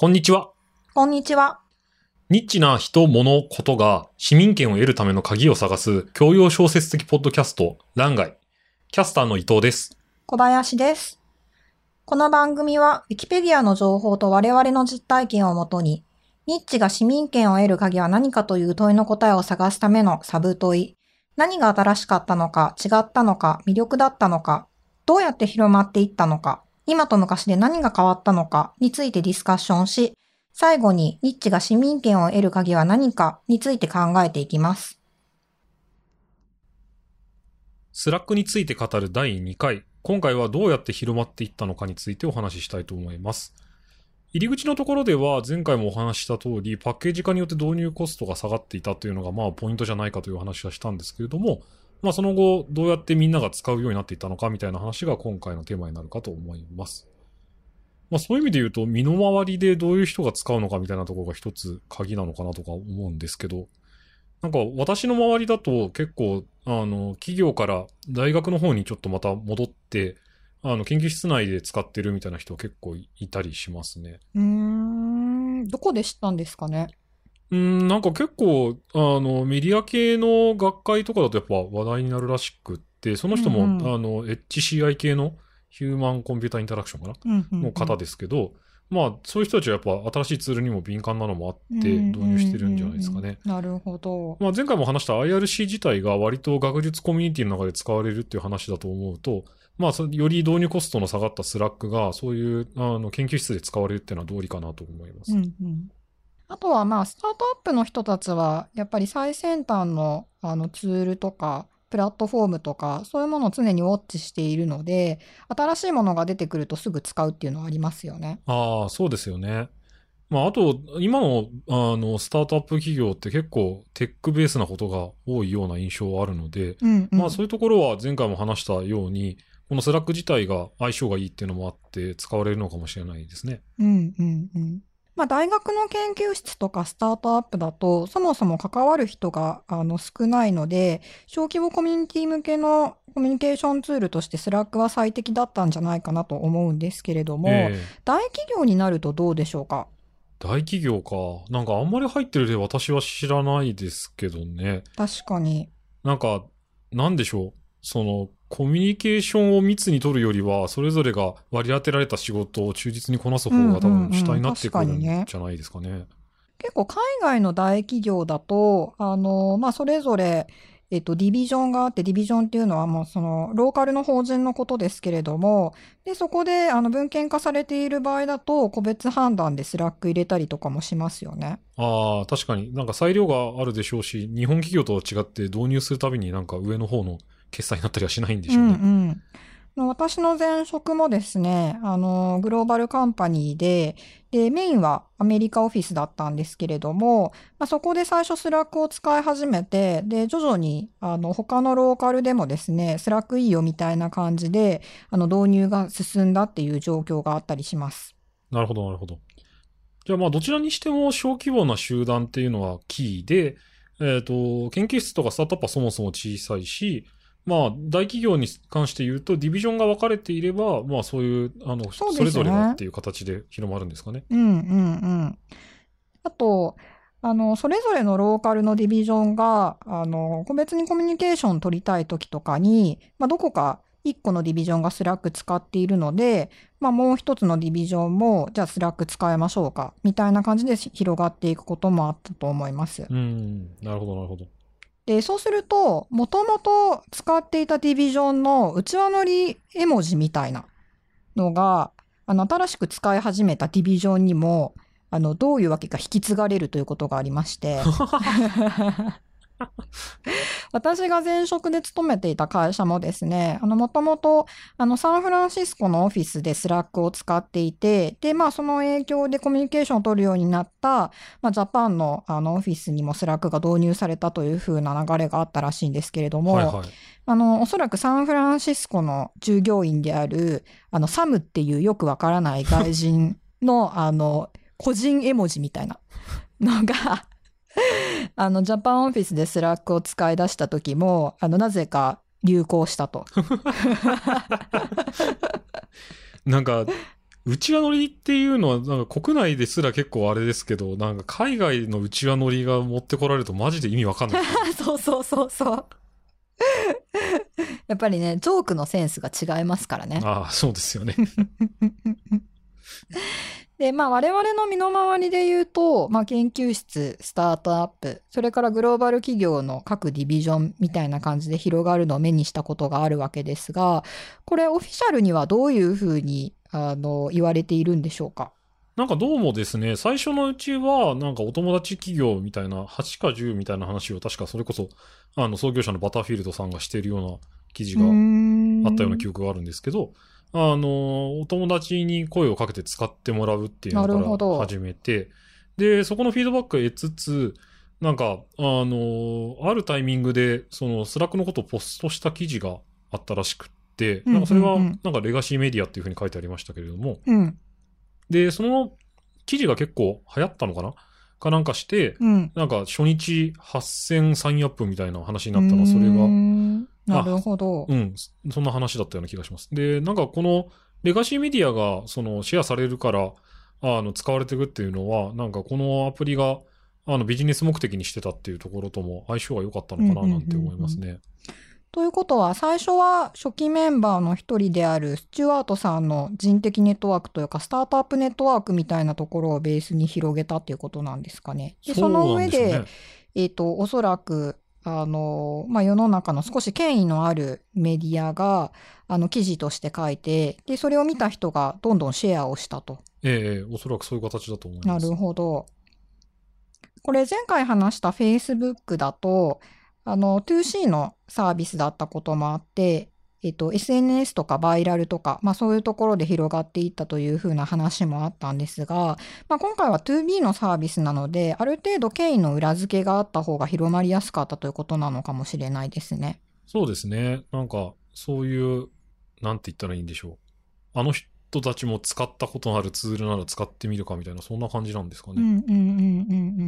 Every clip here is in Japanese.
こんにちは。こんにちは。ニッチな人、物、ことが市民権を得るための鍵を探す教養小説的ポッドキャスト、欄外。キャスターの伊藤です。小林です。この番組は、ウィキペディアの情報と我々の実体験をもとに、ニッチが市民権を得る鍵は何かという問いの答えを探すためのサブ問い。何が新しかったのか、違ったのか、魅力だったのか、どうやって広まっていったのか、今と昔で何が変わったのかについてディスカッションし、最後にニッチが市民権を得る鍵は何かについて考えていきます。 Slackについて語る第2回。今回はどうやって広まっていったのかについてお話ししたいと思います。入り口のところでは前回もお話しした通り、パッケージ化によって導入コストが下がっていたというのがまあポイントじゃないかという話はしたんですけれども、まあその後どうやってみんなが使うようになっていったのかみたいな話が今回のテーマになるかと思います。まあそういう意味で言うと身の回りでどういう人が使うのかみたいなところが一つ鍵なのかなとか思うんですけど、なんか私の周りだと結構あの企業から大学の方にちょっとまた戻って、あの研究室内で使ってるみたいな人結構いたりしますね。うーん、どこで知ったんですかね？うん、なんか結構、あの、メディア系の学会とかだとやっぱ話題になるらしくって、その人も、うんうんあの、HCI 系のヒューマンコンピューターインタラクションかな、うんうんうんの方ですけど、まあ、そういう人たちはやっぱ新しいツールにも敏感なのもあってうん導入してるんじゃないですかね。うんうんうんなるほど。まあ、前回も話した IRC 自体が割と学術コミュニティの中で使われるっていう話だと思うと、まあ、そより導入コストの下がった Slackが、そういうあの研究室で使われるっていうのは道理かなと思います。うんうんあとはまあ、スタートアップの人たちは、やっぱり最先端のあのツールとか、プラットフォームとか、そういうものを常にウォッチしているので、新しいものが出てくるとすぐ使うっていうのはありますよね。ああ、そうですよね。まあ、あと、今の、あの、スタートアップ企業って結構テックベースなことが多いような印象はあるので、うんうんまあ、そういうところは前回も話したように、この Slack自体が相性がいいっていうのもあって使われるのかもしれないですね。うんうんうん。まあ、大学の研究室とかスタートアップだと、そもそも関わる人があの少ないので、小規模コミュニティ向けのコミュニケーションツールとして Slackは最適だったんじゃないかなと思うんですけれども、ええ大企業になるとどうでしょうか？大企業か。なんかあんまり入ってる例私は知らないですけどね。確かに。なんか、なんでしょう？その、コミュニケーションを密に取るよりは、それぞれが割り当てられた仕事を忠実にこなす方が多うんうんうん分主体になってくるんじゃないですかね。結構海外の大企業だと、あの、まあ、それぞれ、えっと、ディビジョンがあって、ディビジョンっていうのはもうその、ローカルの法人のことですけれども、で、そこで、あの、分権化されている場合だと、個別判断で Slack入れたりとかもしますよね。ああ、確かになんか裁量があるでしょうし、日本企業とは違って導入するたびになんか上の方の決裁になったりはしないんでしょうね。うんうん。私の前職もですね、あの、グローバルカンパニーで、で、メインはアメリカオフィスだったんですけれども、まあ、そこで最初 Slackを使い始めて、で、徐々に、あの、他のローカルでもですね、 Slackいいよみたいな感じで、あの、導入が進んだっていう状況があったりします。なるほど、なるほど。じゃあまあどちらにしても小規模な集団っていうのはキーで、えっ、と、研究室とかスタートアップはそもそも小さいし、まあ大企業に関して言うとディビジョンが分かれていれば、まあそういう、あの、そねそれぞれがっていう形で広まるんですかね。うんうんうん。あと、あの、それぞれのローカルのディビジョンが、あの、個別にコミュニケーション取りたいときとかに、まあ、どこか一個のディビジョンが Slack使っているので、まあ、もう一つのディビジョンも、じゃあ Slack使いましょうか、みたいな感じで広がっていくこともあったと思います。うん、なるほど、なるほど。で、そうすると、もともと使っていたディビジョンの内輪ノリ絵文字みたいなのが、あの、新しく使い始めたディビジョンにも、あの、どういうわけか引き継がれるということがありまして、私が前職で勤めていた会社もですね、あの、もともと、あの、サンフランシスコのオフィスで Slackを使っていて、で、まあ、その影響でコミュニケーションを取るようになった、まあ、ジャパンの、あの、オフィスにも Slackが導入されたという風な流れがあったらしいんですけれども、はいはい。あの、おそらくサンフランシスコの従業員である、あの、サムっていうよくわからない外人の、あの、個人絵文字みたいなのが、あの、ジャパンオフィスで Slackを使い出した時も、あの、なぜか流行したと。なんか、内輪ノリっていうのは、なんか国内ですら結構あれですけど、なんか海外の内輪ノリが持ってこられるとマジで意味わかんない。そうそうそうそう。やっぱりね、ジョークのセンスが違いますからね。ああ、そうですよね。で、まあ我々の身の回りで言うと、まあ研究室、スタートアップ、それからグローバル企業の各ディビジョンみたいな感じで広がるのを目にしたことがあるわけですが、これオフィシャルにはどういうふうに、あの、言われているんでしょうか？なんかどうもですね、最初のうちは、なんかお友達企業みたいな、8か10みたいな話を確かそれこそ、あの、創業者のバターフィールドさんがしているような記事があったような記憶があるんですけど、あの、お友達に声をかけて使ってもらうっていうのから始めて、で、そこのフィードバックを得つつ、なんか、あの、あるタイミングで、その、スラックのことをポストした記事があったらしくって、なんかそれは、なんかレガシーメディアっていうふうに書いてありましたけれども、うん、で、その記事が結構流行ったのかな？かなんかして、うん。なんか初日8000サインアップみたいな話になったのは、それが、んなるほど。うん、そんな話だったような気がします。で、なんかこのレガシーメディアがそのシェアされるから、あの、使われていくっていうのは、なんかこのアプリが、あの、ビジネス目的にしてたっていうところとも相性が良かったのかななんて思いますね。ということは、最初は初期メンバーの一人であるスチュワートさんの人的ネットワークというか、スタートアップネットワークみたいなところをベースに広げたっていうことなんですかね。で、その上で、えっ、と、おそらく、あの、まあ、世の中の少し権威のあるメディアが、あの、記事として書いて、で、それを見た人がどんどんシェアをしたと。ええおそらくそういう形だと思いなます。るほど。これ前回話した Facebook だと、あの、2C のサービスだったこともあって、えっと、SNS とかバイラルとか、まあそういうところで広がっていったというふうな話もあったんですが、まあ今回は 2B のサービスなので、ある程度権威の裏付けがあった方が広まりやすかったということなのかもしれないですね。そうですね。なんか、そういう、なんて言ったらいいんでしょう。あの人人たちも使ったことのあるツールなら使ってみるかみたいな、そんな感じなんですかね。うんうんうんうんう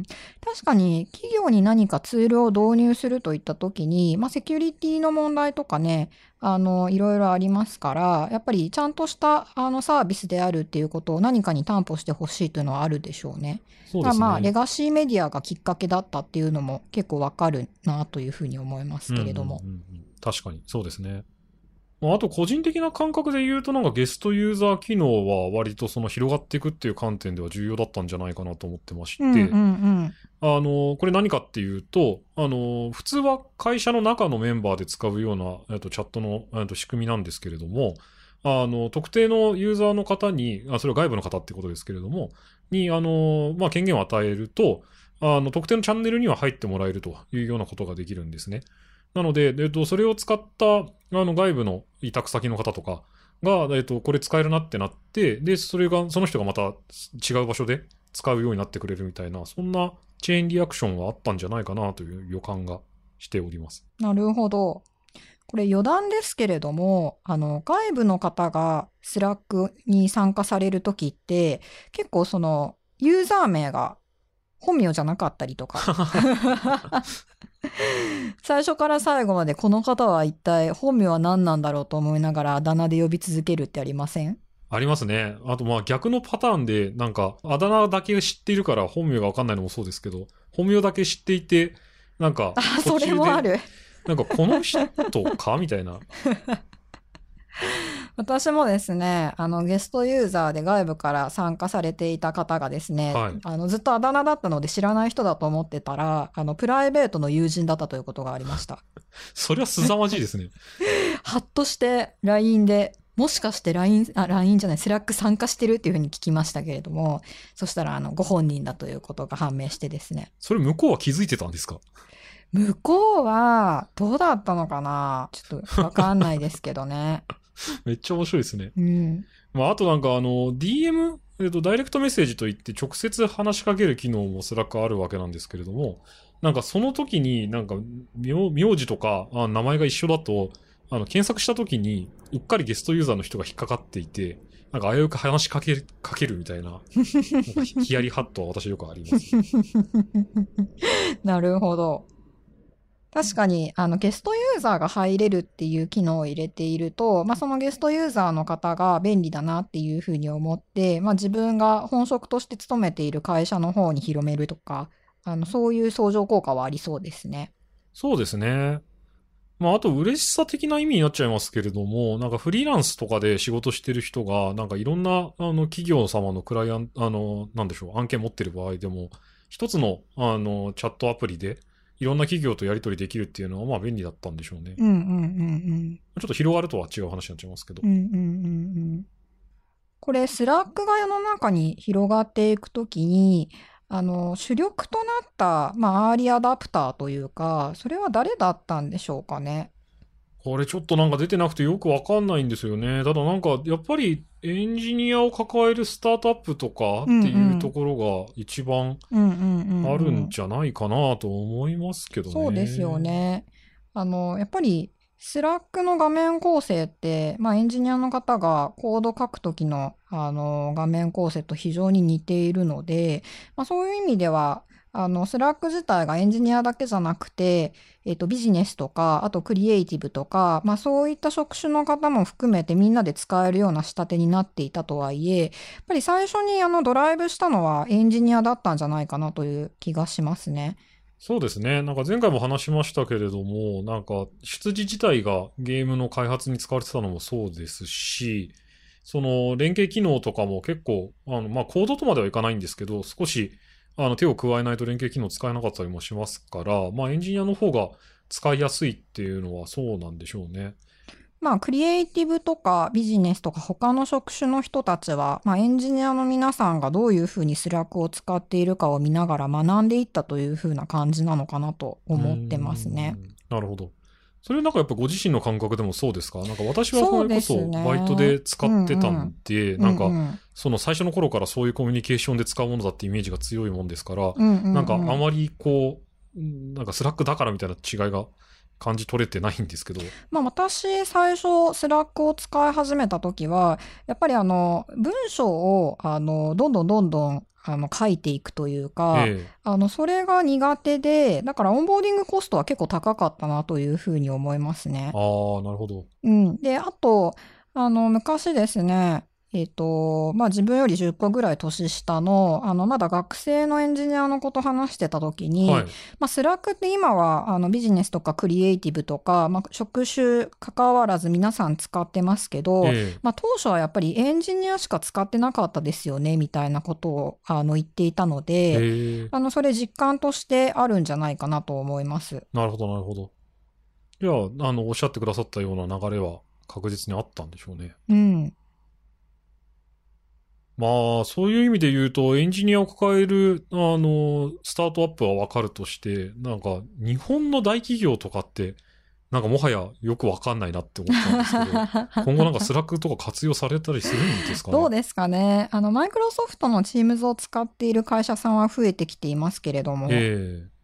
ん。確かに企業に何かツールを導入するといったときに、まあセキュリティの問題とかね、あの、いろいろありますから、やっぱりちゃんとしたあのサービスであるっていうことを何かに担保してほしいというのはあるでしょうね。そうですね。まあ、レガシーメディアがきっかけだったっていうのも結構わかるなというふうに思いますけれどもう。んうんうんうん確かに、そうですね。まああと、個人的な感覚で言うと、なんかゲストユーザー機能は割とその広がっていくっていう観点では重要だったんじゃないかなと思ってまして、うんうんうん。あの、これ何かっていうと、あの、普通は会社の中のメンバーで使うような、えっと、チャットの、えっと、仕組みなんですけれども、あの、特定のユーザーの方に、あそれは外部の方ってことですけれども、に、あの、まあ、権限を与えると、あの、特定のチャンネルには入ってもらえるというようなことができるんですね。なので、えっと、それを使った、あの、外部の委託先の方とかが、えっと、これ使えるなってなって、で、それが、その人がまた違う場所で使うようになってくれるみたいな、そんなチェーンリアクションがあったんじゃないかなという予感がしております。なるほど。これ余談ですけれども、あの、外部の方がスラックに参加されるときって、結構その、ユーザー名が本名じゃなかったりとか。最初から最後までこの方は一体本名は何なんだろうと思いながらあだ名で呼び続けるってありません？ありますね。あと、まあ逆のパターンで、なんか、あだ名だけ知っているから本名がわかんないのもそうですけど、本名だけ知っていて、なんか、あ、そ途中でれもある。なんか、この人か？みたいな。私もですね、あの、ゲストユーザーで外部から参加されていた方がですね、はいあの、ずっとあだ名だったので知らない人だと思ってたら、あの、プライベートの友人だったということがありました。それは凄まじいですね。はっとして LINE で、もしかして LINE、あ、LINE じゃない、スラック参加してるっていうふうに聞きましたけれども、そしたら、あの、ご本人だということが判明してですね。それ向こうは気づいてたんですか？向こうは、どうだったのかな？ちょっとわかんないですけどね。めっちゃ面白いですね。うん。まあ、あとなんかあの、DM、えっと、ダイレクトメッセージといって直接話しかける機能もスラックあるわけなんですけれども、なんかその時になんか、名名字とかあ名前が一緒だと、あの、検索した時に、うっかりゲストユーザーの人が引っかかっていて、なんか危うく話しかける、かけるみたいな、なヒヤリハットは私よくあります。なるほど。確かに、あの、ゲストユーザーが入れるっていう機能を入れていると、まあ、そのゲストユーザーの方が便利だなっていうふうに思って、まあ、自分が本職として勤めている会社の方に広めるとか、あの、そういう相乗効果はありそうですね。そうですね。まあ、あと嬉しさ的な意味になっちゃいますけれども、なんかフリーランスとかで仕事してる人が、なんかいろんな、あの、企業様のクライアント、あの、なんでしょう、案件持ってる場合でも、一つの、あの、チャットアプリで、いろんな企業とやり取りできるっていうのは、まあ便利だったんでしょうね。うんうんうんちょっと広がるとは違う話になっちゃいますけどうん。う。んうんうんうん。これ、スラックが世の中に広がっていくときに、あの、主力となった、まあ、アーリーアダプターというか、それは誰だったんでしょうかね。これちょっとなんか出てなくてよくわかんないんですよね。ただなんか、やっぱりエンジニアを抱えるスタートアップとかっていうところが一番、あるんじゃないかなと思いますけどね。そうですよ。ね。あの、やっぱり、スラックの画面構成って、まあ、エンジニアの方がコード書くときの、あの、画面構成と非常に似ているので、まあ、そういう意味では、あの、スラック自体がエンジニアだけじゃなくて、えっと、ビジネスとか、あとクリエイティブとか、まあ、そういった職種の方も含めてみんなで使えるような仕立てになっていたとはいえ、やっぱり最初にあの、ドライブしたのはエンジニアだったんじゃないかなという気がしますね。そうですね。なんか前回も話しましたけれども、なんか出自自体がゲームの開発に使われてたのもそうですし、その連携機能とかも結構、あの、まあ、コードとまではいかないんですけど、少し、あの、手を加えないと連携機能使えなかったりもしますから、まあ、エンジニアの方が使いやすいっていうのはそうなんでしょうね。まあ、クリエイティブとかビジネスとか他の職種の人たちは、まあ、エンジニアの皆さんがどういうふうにスラックを使っているかを見ながら学んでいったというふうな感じなのかなと思ってますね。うん。なるほど。それなんかやっぱご自身の感覚でもそうですか？なんか私はこれこそバイトで使ってたんで、なんかううん。その最初の頃からそういうコミュニケーションで使うものだってイメージが強いもんですから、うんうんうん。なんかあまりこう、うんなんかスラックだからみたいな違いが感じ取れてないんですけど。まあ私最初スラックを使い始めた時は、やっぱりあの文章をあのどんどんどんどんあの書いていくというか、ええあのそれが苦手で、だからオンボーディングコストは結構高かったなというふうに思いますね。ああ、なるほど。うん。で、あと、あの、昔ですね、えっと、まあ、自分より10個ぐらい年下の、あの、まだ学生のエンジニアの子と話してた時に、はい。まあ、スラックって今は、あの、ビジネスとかクリエイティブとか、まあ、職種関わらず皆さん使ってますけど、ええまあ、当初はやっぱりエンジニアしか使ってなかったですよね、みたいなことを、あの、言っていたので、へえあの、それ実感としてあるんじゃないかなと思います。なるほど、なるほど。じゃあ、あの、おっしゃってくださったような流れは確実にあったんでしょうね。うん。まあ、そういう意味で言うと、エンジニアを抱える、あの、スタートアップはわかるとして、なんか、日本の大企業とかって、なんかもはやよくわかんないなって思ったんですけど、今後なんかスラックとか活用されたりするんですかね？どうですかね？あの、マイクロソフトの Teams を使っている会社さんは増えてきていますけれども、ええ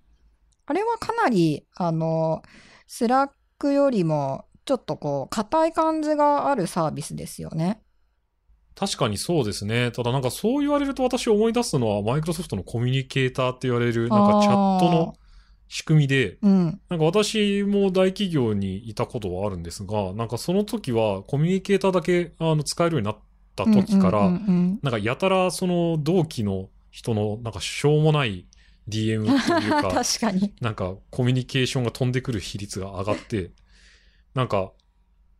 あれはかなり、あの、スラックよりも、ちょっとこう、硬い感じがあるサービスですよね。確かにそうですね。ただなんかそう言われると私思い出すのは、マイクロソフトのコミュニケーターって言われる、なんかチャットの仕組みで、うん。なんか私も大企業にいたことはあるんですが、なんかその時はコミュニケーターだけあの使えるようになった時から、なんかやたらその同期の人のなんかしょうもない DM っていううんか、確かに。なんかコミュニケーションが飛んでくる比率が上がって、なんか、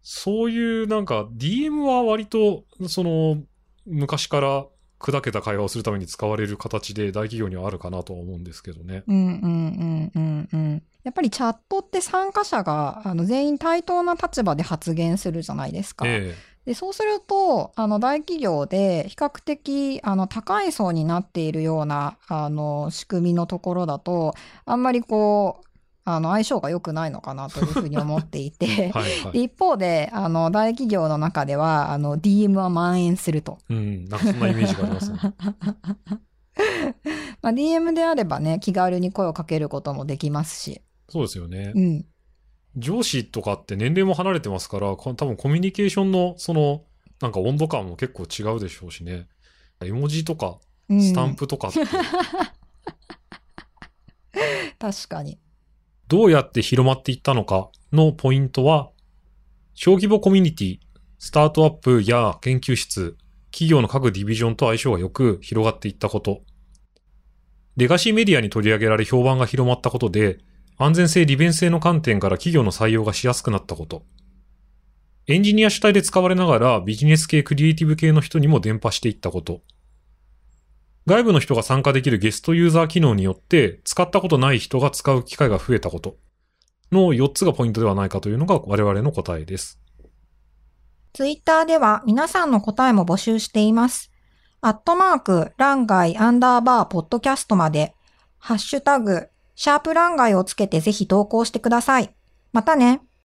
そういうなんか DM は割とその昔から砕けた会話をするために使われる形で大企業にはあるかなとは思うんですけどね。うんうんうんうんうん。やっぱりチャットって参加者があの全員対等な立場で発言するじゃないですか。えで、そうすると、あの、大企業で比較的、あの、高い層になっているような、あの、仕組みのところだと、あんまりこう、あの、相性が良くないのかなというふうに思っていえて、はいはでい。一方で、あの、大企業の中では、あの、DM は蔓延すると。うん、なんかそんなイメージがありますね。まあ、DM であればね、気軽に声をかけることもできますし。そうですよねう。ん。上司とかって年齢も離れてますから、こ多分コミュニケーションのその、なんか温度感も結構違うでしょうしね。絵文字とか、うんスタンプとかって、確かに。どうやって広まっていったのかのポイントは、小規模コミュニティ、スタートアップや研究室、企業の各ディビジョンと相性が良く広がっていったこと。レガシーメディアに取り上げられ評判が広まったことで、安全性利便性の観点から企業の採用がしやすくなったこと。エンジニア主体で使われながらビジネス系クリエイティブ系の人にも伝播していったこと。外部の人が参加できるゲストユーザー機能によって使ったことない人が使う機会が増えたことの4つがポイントではないかというのが我々の答えです。ツイッターでは皆さんの答えも募集しています。アットマーク、ランガイアンダーバーポッドキャストまで、ハッシュタグ、シャープランガイをつけてぜひ投稿してください。またね。